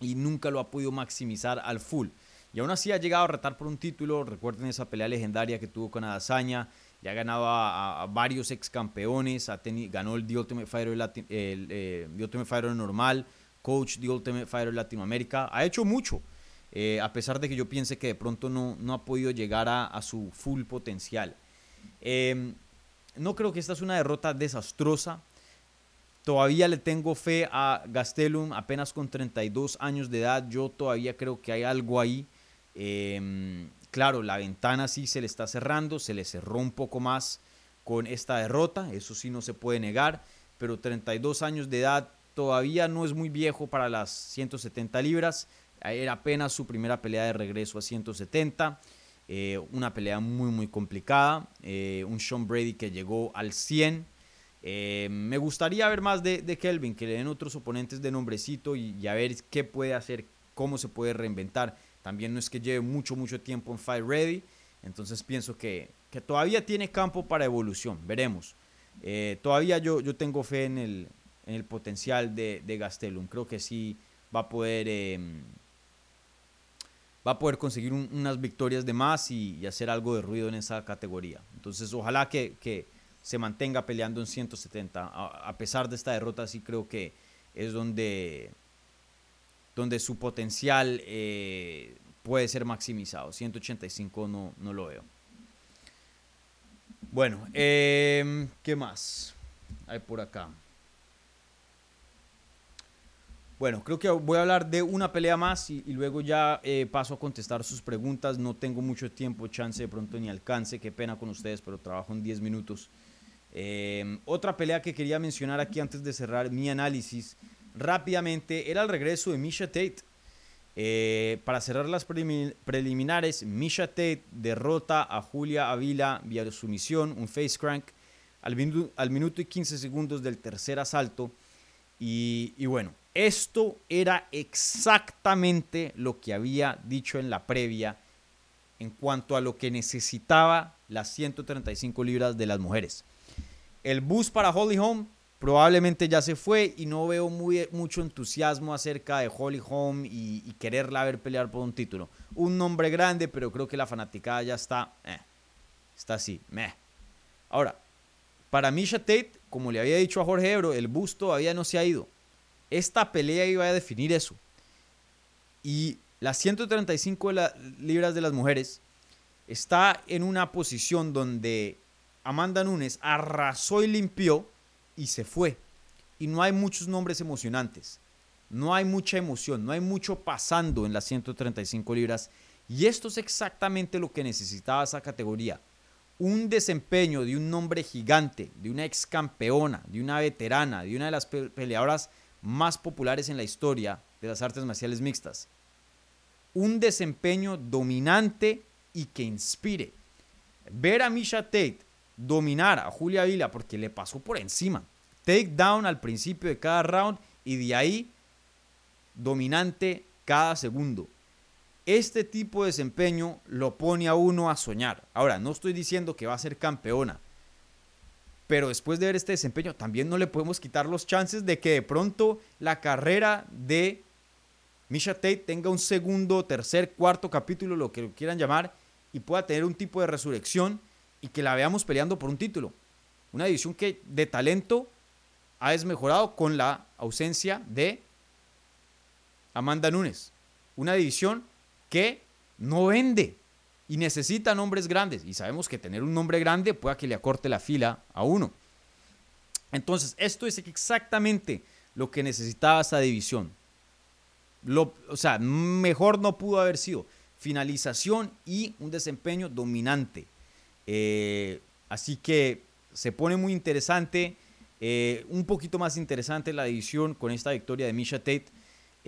Y nunca lo ha podido maximizar al full. Y aún así ha llegado a retar por un título. Recuerden esa pelea legendaria que tuvo con Adazaña. Ya ha ganado a, varios ex campeones. Ha ganó el The Ultimate Fighter, el, eh, The Ultimate Fighter normal coach de Ultimate Fighter Latinoamérica. Ha hecho mucho, eh, a pesar de que yo piense que de pronto no, no ha podido llegar a, su full potencial. Em, no creo que esta es una derrota desastrosa. Todavía le tengo fe a Gastelum, apenas con 32 años de edad. Yo todavía creo que hay algo ahí. Em, claro, la ventana sí se le está cerrando, se le cerró un poco más con esta derrota, eso sí no se puede negar, pero 32 años de edad todavía no es muy viejo para las 170 libras. Era apenas su primera pelea de regreso a 170. Eh, una pelea muy, muy complicada. Eh, un Sean Brady que llegó al 100. Eh, me gustaría ver más de, Kelvin, que le den otros oponentes de nombrecito y, a ver qué puede hacer, cómo se puede reinventar. También no es que lleve mucho, mucho tiempo en Fight Ready. Entonces pienso que, que todavía tiene campo para evolución. Veremos. todavía yo, yo tengo fe en el, en el potencial de, de Gastelum. Creo que sí va a poder, em, va a poder conseguir unas victorias de más y, hacer algo de ruido en esa categoría. Entonces, ojalá que, se mantenga peleando en 170. A, pesar de esta derrota, sí creo que es donde, donde su potencial eh, puede ser maximizado. 185 no, no lo veo. Bueno, em, ¿qué más hay por acá? Bueno, creo que voy a hablar de una pelea más y, luego ya eh, paso a contestar sus preguntas. No tengo mucho tiempo, chance de pronto ni alcance. Qué pena con ustedes, pero trabajo en 10 minutos. Em, otra pelea que quería mencionar aquí antes de cerrar mi análisis rápidamente era el regreso de Misha Tate. Eh, para cerrar las preliminares, Misha Tate derrota a Julia Avila vía sumisión, un face crank, al, minuto y 15 segundos del tercer asalto. Y bueno, esto era exactamente lo que había dicho en la previa en cuanto a lo que necesitaba las 135 libras de las mujeres. el bus para Holly Holm probablemente ya se fue y no veo muy, mucho entusiasmo acerca de Holly Holm y, quererla ver pelear por un título. Un nombre grande, pero creo que la fanaticada ya está, eh, está así, meh. Ahora, para Misha Tate, como le había dicho a Jorge Ebro, el bus todavía no se ha ido. Esta pelea iba a definir eso. Y las 135 libras de las mujeres está en una posición donde Amanda Nunes arrasó y limpió y se fue. Y no hay muchos nombres emocionantes. No hay mucha emoción, no hay mucho pasando en las 135 libras. Y esto es exactamente lo que necesitaba esa categoría. Un desempeño de un nombre gigante, de una ex campeona, de una veterana, de una de las peleadoras más populares en la historia de las artes marciales mixtas. Un desempeño dominante y que inspire. Ver a Misha Tate dominar a Julia Vila porque le pasó por encima. Take down al principio de cada round y de ahí dominante cada segundo. Este tipo de desempeño lo pone a uno a soñar. Ahora, no estoy diciendo que va a ser campeona, pero después de ver este desempeño también no le podemos quitar los chances de que de pronto la carrera de Misha Tate tenga un segundo, tercer, cuarto capítulo, lo que lo quieran llamar, y pueda tener un tipo de resurrección y que la veamos peleando por un título. Una división que de talento ha desmejorado con la ausencia de Amanda Nunes. Una división que no vende y necesita nombres grandes. Y sabemos que tener un nombre grande puede que le acorte la fila a uno. Entonces, esto es exactamente lo que necesitaba esa división. Lo, o sea, mejor no pudo haber sido. Finalización y un desempeño dominante. Eh, así que se pone muy interesante. Eh, un poquito más interesante la división con esta victoria de Misha Tate.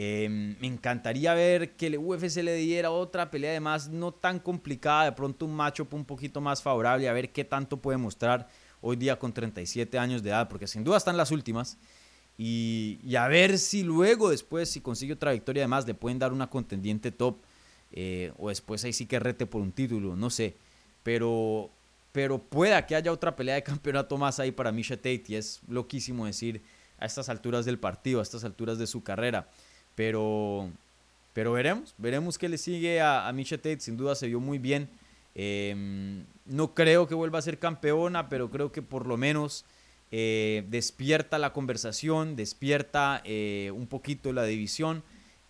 Em, me encantaría ver que el UFC le diera otra pelea, además no tan complicada, de pronto un matchup un poquito más favorable, a ver qué tanto puede mostrar hoy día con 37 años de edad, porque sin duda están las últimas. Y, a ver si luego, después, si consigue otra victoria, además le pueden dar una contendiente top, eh, o después ahí sí que rete por un título, no sé pero, pero pueda que haya otra pelea de campeonato más ahí para Misha Tate y es loquísimo decir a estas alturas del partido, a estas alturas de su carrera, pero, pero veremos, veremos qué le sigue a, a Misha Tate, sin duda se vio muy bien. Em, no creo que vuelva a ser campeona, pero creo que por lo menos eh, despierta la conversación, despierta eh, un poquito la división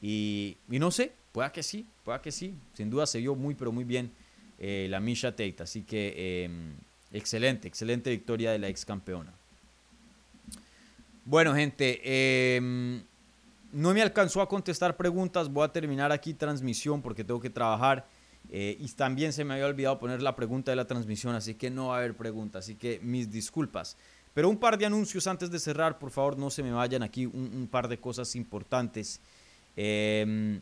y, y, no sé, pueda que sí, pueda que sí, sin duda se vio muy, pero muy bien eh, la Misha Tate. Así que em, excelente, excelente victoria de la ex campeona. Bueno, gente, em, no me alcanzó a contestar preguntas. Voy a terminar aquí transmisión porque tengo que trabajar. Eh, y también se me había olvidado poner la pregunta de la transmisión, así que no va a haber preguntas. Así que mis disculpas. Pero un par de anuncios antes de cerrar, por favor, no se me vayan aquí. Un, par de cosas importantes. Em,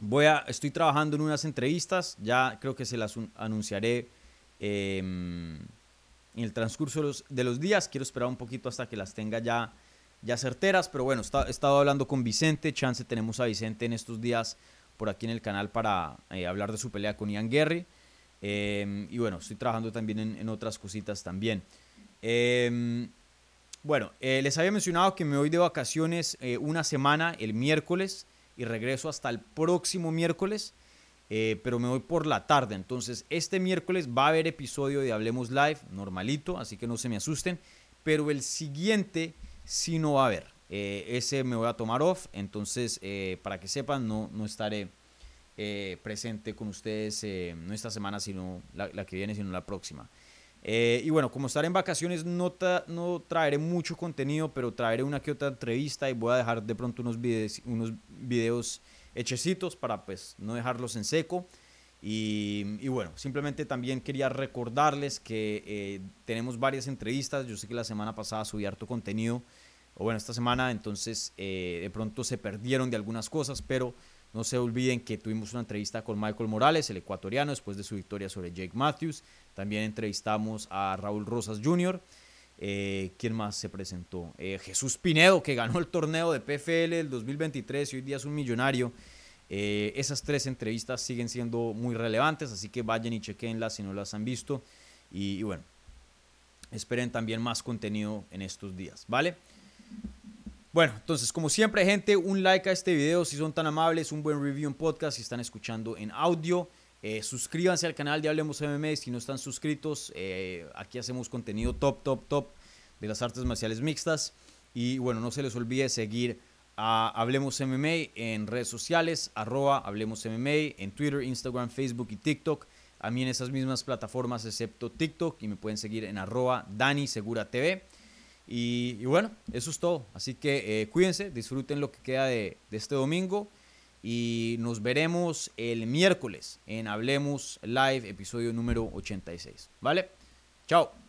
Voy a, estoy trabajando en unas entrevistas, ya creo que se las anunciaré em, en el transcurso de los, días. Quiero esperar un poquito hasta que las tenga ya, ya certeras, pero bueno, he estado hablando con Vicente. Chance tenemos a Vicente en estos días por aquí en el canal para eh, hablar de su pelea con Ian Guerri. Em, y bueno, estoy trabajando también en, otras cositas también. Em, bueno, eh, les había mencionado que me voy de vacaciones eh, una semana, el miércoles y regreso hasta el próximo miércoles, pero me voy por la tarde. Entonces, este miércoles va a haber episodio de Hablemos Live, normalito, así que no se me asusten, pero el siguiente sí no va a haber. Eh, ese me voy a tomar off, entonces, eh, para que sepan, no, no estaré presente con ustedes no esta semana, sino la, que viene, sino la próxima. Eh, y bueno, como estaré en vacaciones, no, no traeré mucho contenido, pero traeré una que otra entrevista y voy a dejar de pronto unos videos, unos videos hechecitos para pues no dejarlos en seco. Y, bueno, simplemente también quería recordarles que eh, tenemos varias entrevistas. Yo sé que la semana pasada subí harto contenido, o bueno, esta semana, entonces eh, de pronto se perdieron de algunas cosas, pero no se olviden que tuvimos una entrevista con Michael Morales, el ecuatoriano, después de su victoria sobre Jake Matthews. También entrevistamos a Raúl Rosas Jr. Eh, ¿Quién más se presentó? Eh, Jesús Pinedo, que ganó el torneo de PFL del 2023 y hoy día es un millonario. Eh, esas tres entrevistas siguen siendo muy relevantes, así que vayan y chequenlas si no las han visto. Y, bueno, esperen también más contenido en estos días, ¿vale? Bueno, entonces, como siempre, gente, un like a este video si son tan amables, un buen review en podcast si están escuchando en audio. Eh, suscríbanse al canal de Hablemos MMA si no están suscritos. Eh, aquí hacemos contenido top, top, top de las artes marciales mixtas. Y bueno, no se les olvide seguir a Hablemos MMA en redes sociales, arroba Hablemos MMA, en Twitter, Instagram, Facebook y TikTok. A mí en esas mismas plataformas excepto TikTok y me pueden seguir en arroba Dani Segura TV. Y, bueno, eso es todo. Así que eh, cuídense, disfruten lo que queda de, de este domingo y nos veremos el miércoles en Hablemos Live, episodio número 86. ¿Vale? Chao.